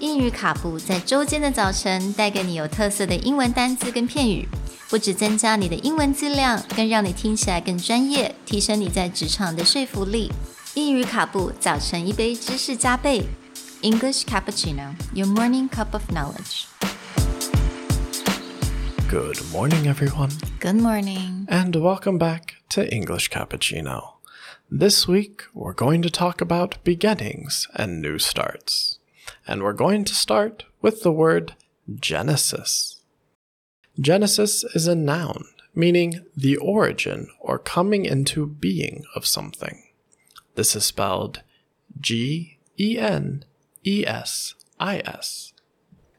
英语卡布在周间的早晨带给你有特色的英文单词跟片语，不只增加你的英文质量，更让你听起来更专业，提升你在职场的说服力。英语卡布早晨一杯知识加倍，English cappuccino, your morning cup of knowledge. Good morning, everyone, Good morning. and welcome back to English Cappuccino. This week, we're going to talk about beginnings and new starts. And we're going to start with the word Genesis. Genesis is a noun, meaning the origin or coming into being of something. This is spelled G E N E S I S.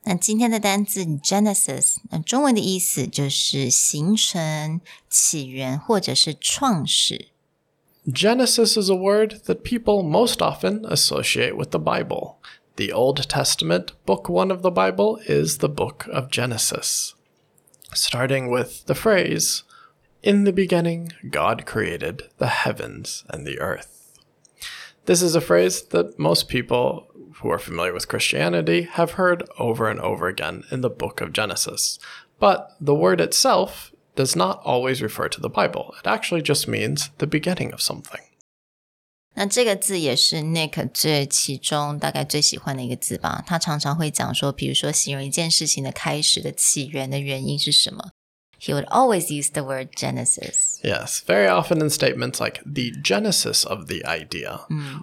那今天的单字 Genesis，那中文的意思就是形成、起源或者是创始。 Genesis is a word that people most often associate with the Bible. The Old Testament, Book 1 of the Bible, is the book of Genesis. Starting with the phrase, In the beginning, God created the heavens and the earth. This is a phrase that most people who are familiar with Christianity have heard over and over again in the book of Genesis. But the word itself does not always refer to the Bible. It actually just means the beginning of something. 那这个字也是 Nick 最其中大概最喜欢的一个字吧。他常常会讲说，比如说形容一件事情的开始的起源的原因是什么。He would always use the word Genesis. Yes, very often in statements like the genesis of the idea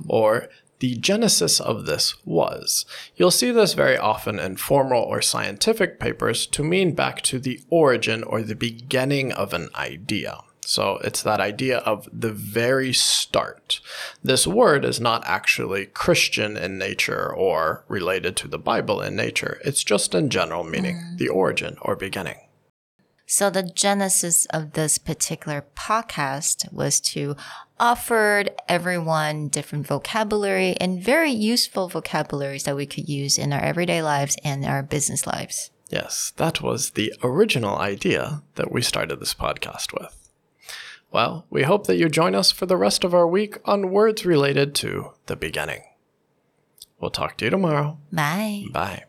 or the genesis of this was. You'll see this very often in formal or scientific papers to mean back to the origin or the beginning of an idea. So it's that idea of the very start. This word is not actually Christian in nature or related to the Bible in nature. It's just in general meaning mm. the origin or beginning. So the genesis of this particular podcast was to offer everyone different vocabulary and very useful vocabularies that we could use in our everyday lives and our business lives. Yes, that was the original idea that we started this podcast with. Well, we hope that you join us for the rest of our week on words related to the beginning. We'll talk to you tomorrow. Bye. Bye.